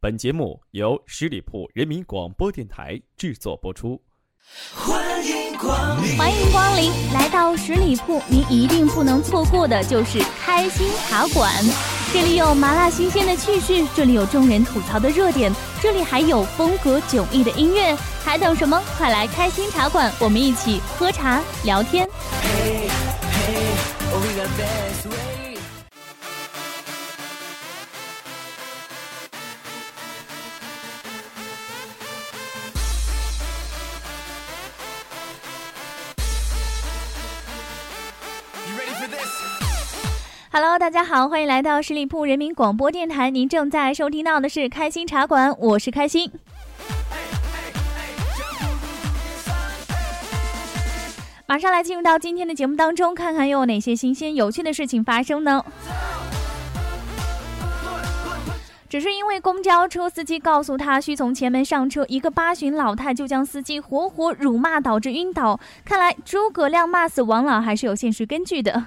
本节目由十里铺人民广播电台制作播出。欢迎光临，欢迎光临，来到十里铺，您一定不能错过的就是开心茶馆。这里有麻辣新鲜的趣事，这里有众人吐槽的热点，这里还有风格迥异的音乐，还等什么？快来开心茶馆，我们一起喝茶聊天。Hello，大家好，欢迎来到十里铺人民广播电台。您正在收听到的是开心茶馆，我是开心。马上来进入到今天的节目当中，看看又有哪些新鲜有趣的事情发生呢？只是因为公交车司机告诉他需从前门上车，一个八旬老太就将司机活活辱骂，导致晕倒。看来诸葛亮骂死王朗还是有现实根据的。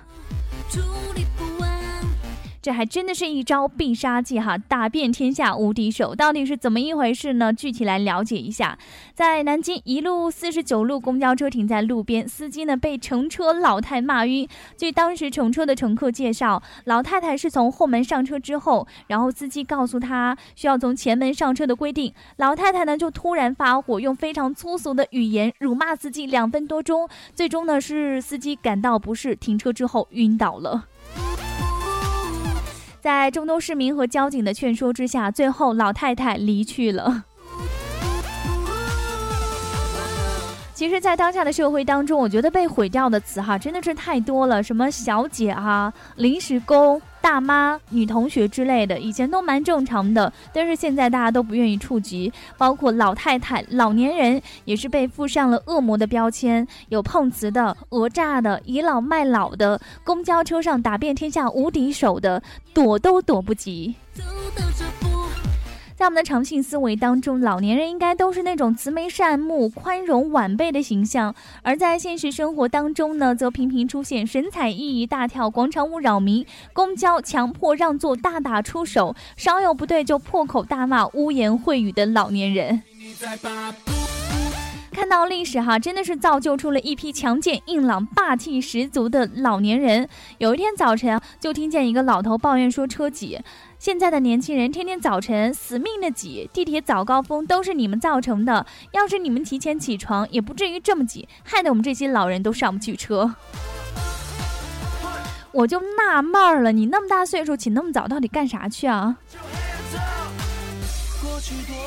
这还真的是一招必杀技哈，打遍天下无敌手，到底是怎么一回事呢？具体来了解一下，在南京一路四十九路公交车停在路边，司机呢被乘车老太骂晕。据当时乘车的乘客介绍，老太太是从后门上车之后，然后司机告诉她需要从前门上车的规定，老太太呢就突然发火，用非常粗俗的语言辱骂司机两分多钟，最终呢是司机感到不适，停车之后晕倒了。在众多市民和交警的劝说之下，最后老太太离去了。其实，在当下的社会当中，我觉得被毁掉的词哈真的是太多了，什么小姐啊、临时工。大妈、女同学之类的，以前都蛮正常的，但是现在大家都不愿意触及，包括老太太、老年人也是被附上了恶魔的标签，有碰瓷的、讹诈的、倚老卖老的，公交车上打遍天下无敌手的，躲都躲不及。在我们的长性思维当中，老年人应该都是那种慈眉善目、宽容晚辈的形象；而在现实生活当中呢，则频频出现神采奕奕、大跳广场舞扰民、公交强迫让座、大打出手，稍有不对就破口大骂、污言秽语的老年人。看到历史哈，真的是造就出了一批强健、硬朗、霸气十足的老年人。有一天早晨，就听见一个老头抱怨说车挤。现在的年轻人天天早晨死命的挤地铁，早高峰都是你们造成的。要是你们提前起床，也不至于这么挤，害得我们这些老人都上不去车。我就纳闷了，你那么大岁数起那么早，到底干啥去啊？过去多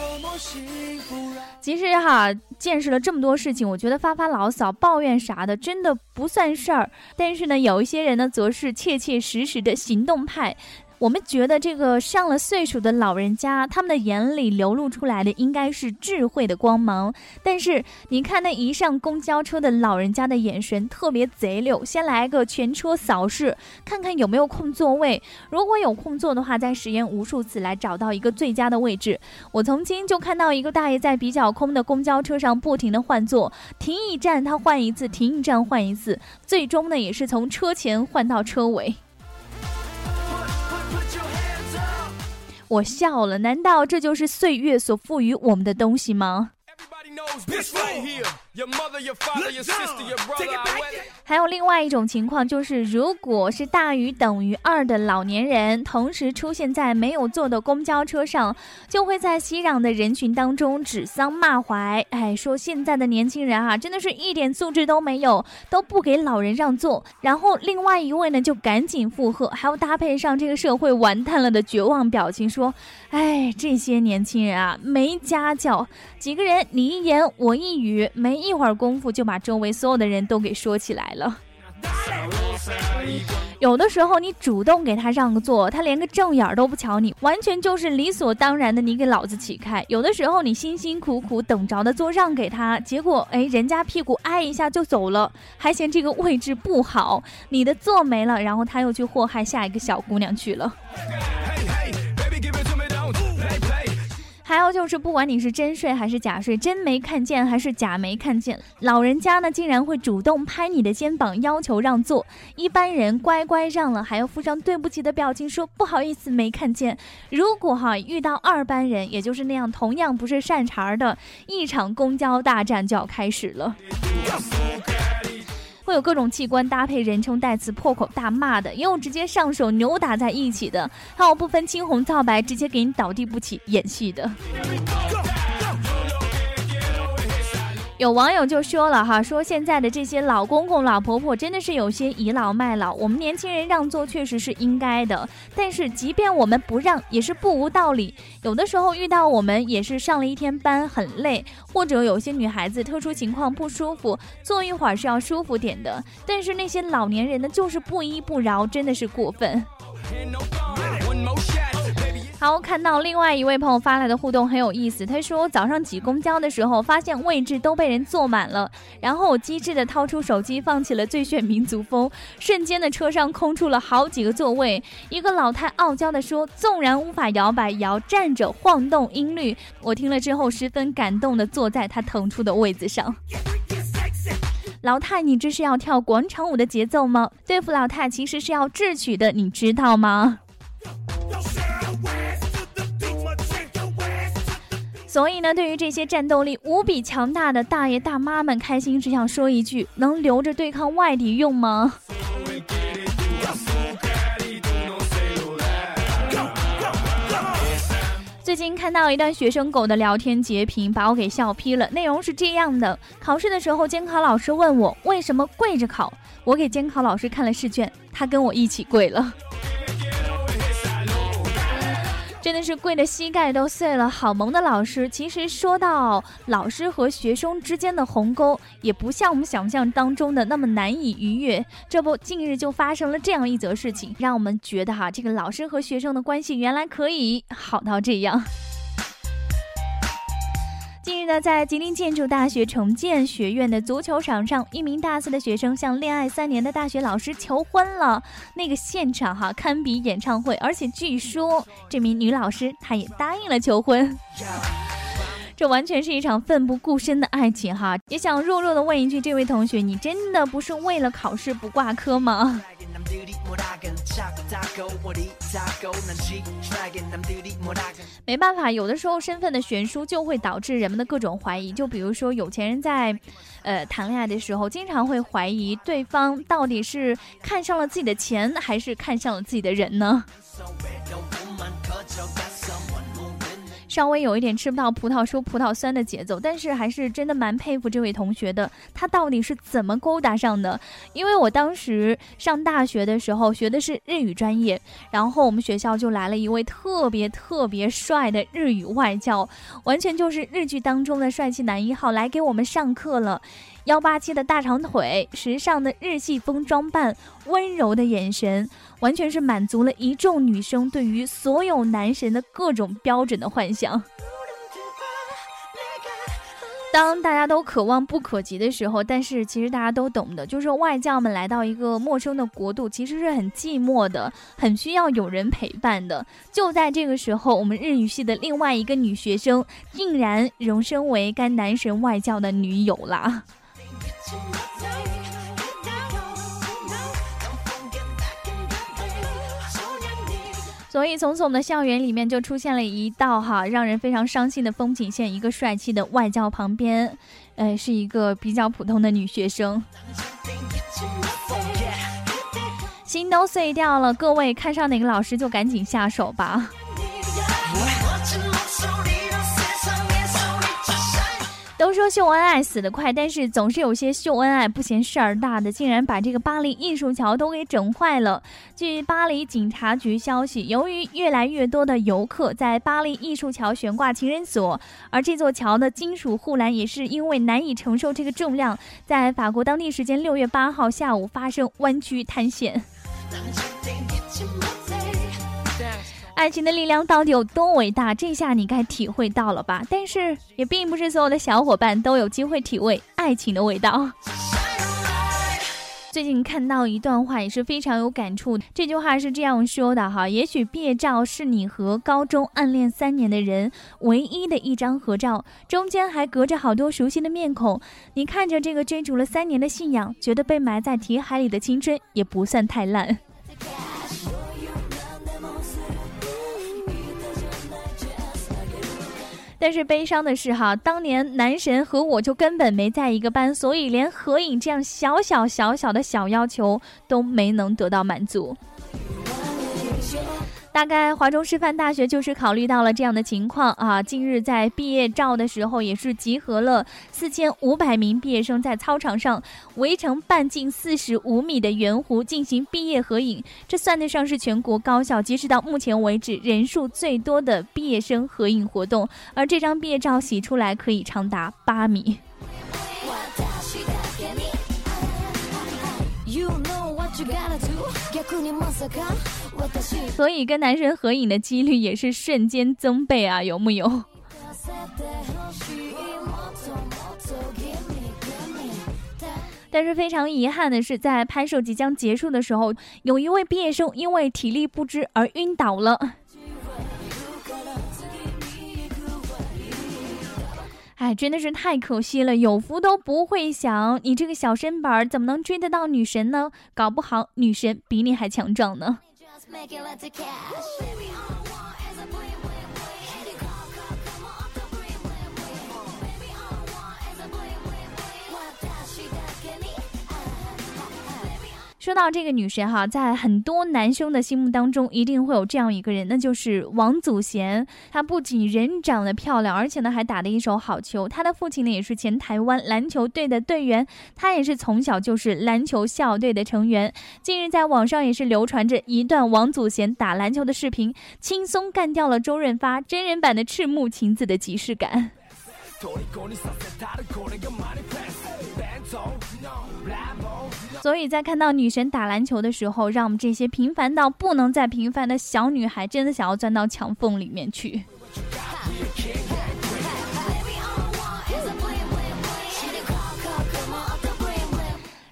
其实哈，见识了这么多事情，我觉得发发牢骚、抱怨啥的，真的不算事儿。但是呢，有一些人呢，则是切切实实的行动派。我们觉得这个上了岁数的老人家，他们的眼里流露出来的应该是智慧的光芒。但是你看那一上公交车的老人家的眼神特别贼溜，先来个全车扫视，看看有没有空座位。如果有空座的话，再实验无数次来找到一个最佳的位置。我曾经就看到一个大爷在比较空的公交车上不停的换座，停一站他换一次，停一站换一次，最终呢也是从车前换到车尾。我笑了，难道这就是岁月所赋予我们的东西吗？还有另外一种情况，就是如果是大于等于二的老年人同时出现在没有坐的公交车上，就会在熙攘的人群当中指桑骂槐，哎，说现在的年轻人啊，真的是一点素质都没有，都不给老人让座。然后另外一位呢，就赶紧附和，还要搭配上这个社会完蛋了的绝望表情，说：“哎，这些年轻人啊，没家教，几个人你一言我一语，没一会儿功夫就把周围所有的人都给说起来了。”有的时候你主动给他让个座，他连个正眼都不瞧你，完全就是理所当然的。你给老子起开！有的时候你辛辛苦苦等着的座让给他，结果哎，人家屁股挨一下就走了，还嫌这个位置不好，你的座没了，然后他又去祸害下一个小姑娘去了。还有就是不管你是真睡还是假睡，真没看见还是假没看见，老人家呢竟然会主动拍你的肩膀，要求让座。一般人乖乖让了，还要附上对不起的表情，说不好意思没看见。如果哈遇到二班人，也就是那样同样不是善茬的，一场公交大战就要开始了。会有各种器官搭配人称代词破口大骂的，也有直接上手扭打在一起的，还有不分青红皂白直接给你倒地不起演戏的。有网友就说了哈，说现在的这些老公公老婆婆真的是有些倚老卖老。我们年轻人让座确实是应该的，但是即便我们不让，也是不无道理。有的时候遇到我们也是上了一天班很累，或者有些女孩子特殊情况不舒服，坐一会儿是要舒服点的。但是那些老年人呢，就是不依不饶，真的是过分。好，看到另外一位朋友发来的互动很有意思。他说早上挤公交的时候，发现位置都被人坐满了，然后我机智的掏出手机放起了最炫民族风，瞬间的车上空出了好几个座位。一个老太傲娇的说：“纵然无法摇摆，也要站着晃动音律。”我听了之后十分感动的坐在他腾出的位子上。老太，你这是要跳广场舞的节奏吗？对付老太其实是要智取的，你知道吗？所以呢，对于这些战斗力无比强大的大爷大妈们，开心只想说一句：能留着对抗外敌用吗？最近看到一段学生狗的聊天截屏，把我给笑劈了。内容是这样的：考试的时候，监考老师问我为什么跪着考，我给监考老师看了试卷，他跟我一起跪了。真是跪的膝盖都碎了，好萌的老师。其实说到老师和学生之间的鸿沟，也不像我们想象当中的那么难以逾越。这不，近日就发生了这样一则事情，让我们觉得哈，这个老师和学生的关系原来可以好到这样。近日呢，在吉林建筑大学重建学院的足球场上，一名大四的学生向恋爱三年的大学老师求婚了。那个现场哈，堪比演唱会，而且据说这名女老师她也答应了求婚。这完全是一场奋不顾身的爱情哈！也想弱弱的问一句，这位同学，你真的不是为了考试不挂科吗？没办法，有的时候身份的悬殊就会导致人们的各种怀疑。就比如说，有钱人在，呃，谈恋爱的时候，经常会怀疑对方到底是看上了自己的钱，还是看上了自己的人呢？稍微有一点吃不到葡萄说葡萄酸的节奏，但是还是真的蛮佩服这位同学的。他到底是怎么勾搭上的？因为我当时上大学的时候学的是日语专业，然后我们学校就来了一位特别特别帅的日语外教，完全就是日剧当中的帅气男一号来给我们上课了。幺八七的大长腿，时尚的日系风装扮，温柔的眼神，完全是满足了一众女生对于所有男神的各种标准的幻想。当大家都渴望不可及的时候，但是其实大家都懂的，就是外教们来到一个陌生的国度，其实是很寂寞的，很需要有人陪伴的。就在这个时候，我们日语系的另外一个女学生，竟然荣升为该男神外教的女友啦。所以从此我们的校园里面就出现了一道哈让人非常伤心的风景线，一个帅气的外教旁边，呃，是一个比较普通的女学生，心都碎掉了。各位看上哪个老师就赶紧下手吧。都说秀恩爱死得快，但是总是有些秀恩爱不嫌事儿大的，竟然把这个巴黎艺术桥都给整坏了。据巴黎警察局消息，由于越来越多的游客在巴黎艺术桥悬挂情人锁，而这座桥的金属护栏也是因为难以承受这个重量，在法国当地时间六月八号下午发生弯曲塌陷。爱情的力量到底有多伟大？这下你该体会到了吧？但是也并不是所有的小伙伴都有机会体味爱情的味道。最近看到一段话也是非常有感触，这句话是这样说的哈：也许毕业照是你和高中暗恋三年的人唯一的一张合照，中间还隔着好多熟悉的面孔。你看着这个追逐了三年的信仰，觉得被埋在题海里的青春也不算太烂。但是悲伤的是哈，当年男神和我就根本没在一个班，所以连合影这样小小小小的小要求都没能得到满足。大概华中师范大学就是考虑到了这样的情况啊，近日在毕业照的时候，也是集合了四千五百名毕业生在操场上围成半径四十五米的圆弧进行毕业合影，这算得上是全国高校截止到目前为止人数最多的毕业生合影活动，而这张毕业照洗出来可以长达八米。You know what you gotta do? 逆にまさか所以跟男神合影的几率也是瞬间增倍啊，有木有？但是非常遗憾的是，在拍摄即将结束的时候，有一位毕业生因为体力不支而晕倒了。哎，真的是太可惜了，有福都不会享。你这个小身板怎么能追得到女神呢？搞不好女神比你还强壮呢。make it lots of cash. 说到这个女神哈，在很多男生的心目当中，一定会有这样一个人，那就是王祖贤。她不仅人长得漂亮，而且呢还打得一手好球。她的父亲呢也是前台湾篮球队的队员，她也是从小就是篮球校队的成员。近日在网上也是流传着一段王祖贤打篮球的视频，轻松干掉了周润发，真人版的赤木晴子的即视感。所以在看到女神打篮球的时候，让我们这些平凡到不能再平凡的小女孩，真的想要钻到墙缝里面去。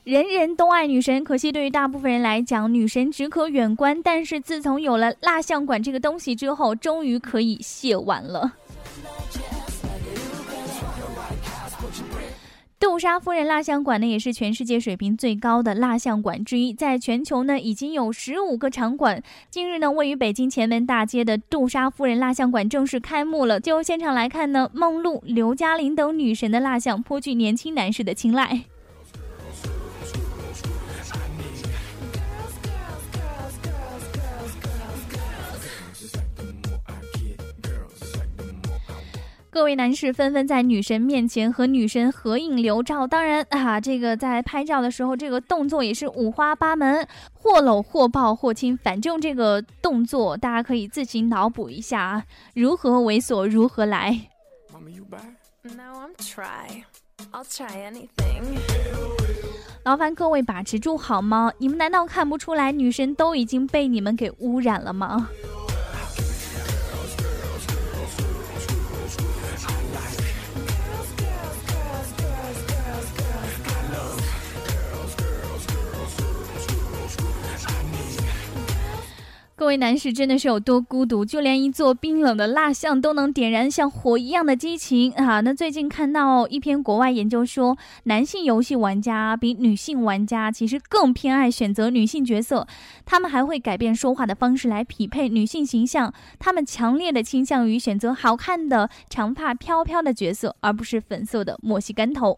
人人都爱女神，可惜对于大部分人来讲，女神只可远观。但是自从有了蜡像馆这个东西之后，终于可以卸碗了。杜莎夫人蜡像馆呢，也是全世界水平最高的蜡像馆之一，在全球呢已经有十五个场馆。近日呢，位于北京前门大街的杜莎夫人蜡像馆正式开幕了。就现场来看呢，梦露、刘嘉玲等女神的蜡像颇具年轻男士的青睐。各位男士纷纷在女神面前和女神合影留照，当然啊，这个在拍照的时候，这个动作也是五花八门，或搂或抱或亲，反正这个动作大家可以自行脑补一下啊，如何猥琐如何来。劳烦各位把持住好吗？你们难道看不出来女神都已经被你们给污染了吗？各位男士真的是有多孤独，就连一座冰冷的蜡像都能点燃像火一样的激情啊！那最近看到一篇国外研究说，男性游戏玩家比女性玩家其实更偏爱选择女性角色，他们还会改变说话的方式来匹配女性形象，他们强烈的倾向于选择好看的长发飘飘的角色，而不是粉色的墨西干头。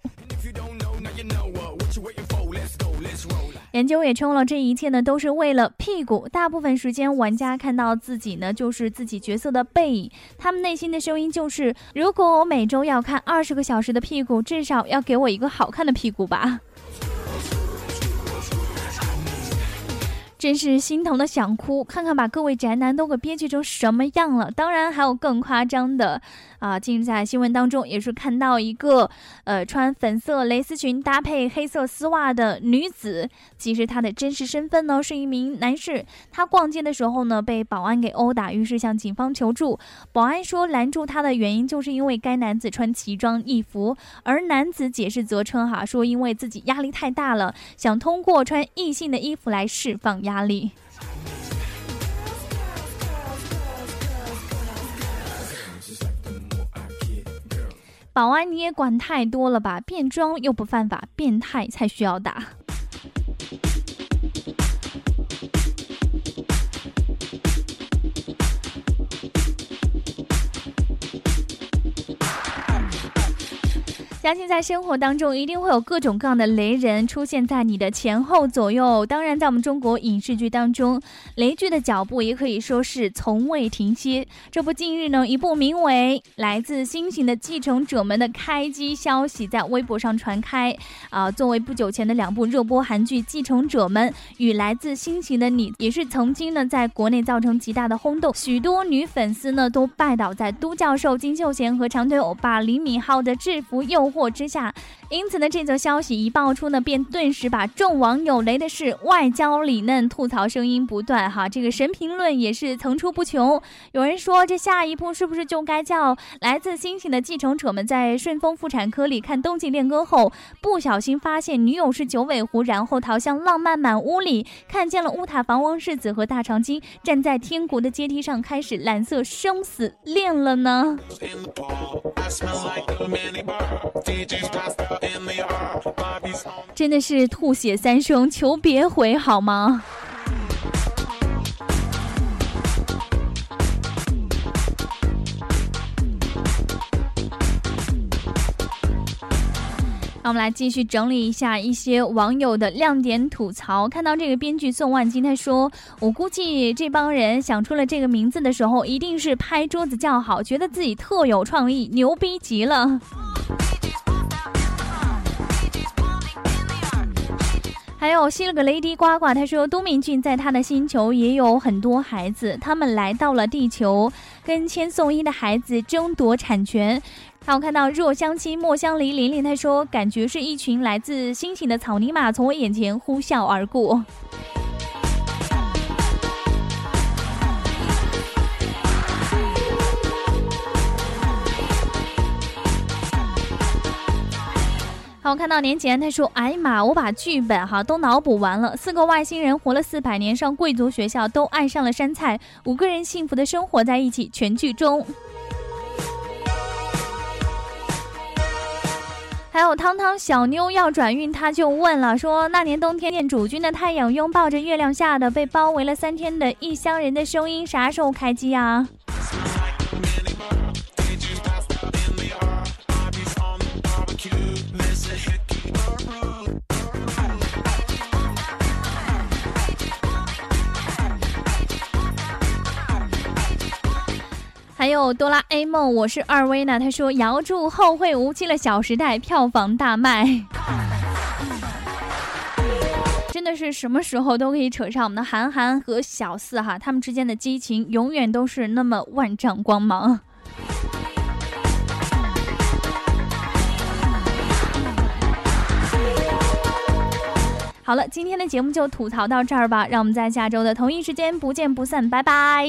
研究也称了，这一切呢都是为了屁股。大部分时间，玩家看到自己呢就是自己角色的背影，他们内心的声音就是：如果我每周要看二十个小时的屁股，至少要给我一个好看的屁股吧。真是心疼的想哭，看看把各位宅男都给憋屈成什么样了。当然还有更夸张的。啊，近日在新闻当中也是看到一个，呃，穿粉色蕾丝裙搭配黑色丝袜的女子。其实她的真实身份呢是一名男士。她逛街的时候呢被保安给殴打，于是向警方求助。保安说拦住她的原因就是因为该男子穿奇装异服，而男子解释则称哈说因为自己压力太大了，想通过穿异性的衣服来释放压力。保安，你也管太多了吧？变装又不犯法，变态才需要打。相信在生活当中，一定会有各种各样的雷人出现在你的前后左右。当然，在我们中国影视剧当中，雷剧的脚步也可以说是从未停歇。这不，近日呢，一部名为《来自星星的继承者们》的开机消息在微博上传开。啊，作为不久前的两部热播韩剧《继承者们》与《来自星星的你》，也是曾经呢在国内造成极大的轰动，许多女粉丝呢都拜倒在都教授金秀贤和长腿欧巴李敏镐的制服诱。惑之下，因此呢，这则消息一爆出呢，便顿时把众网友雷的是外焦里嫩，吐槽声音不断。哈，这个神评论也是层出不穷。有人说，这下一步是不是就该叫来自星星的继承者们在顺丰妇产科里看冬季恋歌后，不小心发现女友是九尾狐，然后逃向浪漫满屋里，看见了乌塔房王世子和大长今站在天国的阶梯上，开始蓝色生死恋了呢？真的是吐血三声，求别回好吗？那我们来继续整理一下一些网友的亮点吐槽。看到这个编剧宋万金，他说：“我估计这帮人想出了这个名字的时候，一定是拍桌子叫好，觉得自己特有创意，牛逼极了。”还有吸了个雷迪呱呱，他说都敏俊在他的星球也有很多孩子，他们来到了地球，跟千颂伊的孩子争夺产权。还有看到若相亲莫相离，玲玲他说感觉是一群来自星星的草泥马从我眼前呼啸而过。好，我看到年前他说：“哎呀妈，我把剧本哈都脑补完了。四个外星人活了四百年，上贵族学校，都爱上了山菜，五个人幸福的生活在一起。全剧终。”还有汤汤小妞要转运，他就问了，说那年冬天念主君的太阳拥抱着月亮下的被包围了三天的异乡人的声音，啥时候开机啊？还有哆啦 A 梦，我是二威呢。他说姚柱后会无期了，《小时代》票房大卖，真的是什么时候都可以扯上我们的韩寒和小四哈，他们之间的激情永远都是那么万丈光芒。好了，今天的节目就吐槽到这儿吧，让我们在下周的同一时间不见不散，拜拜。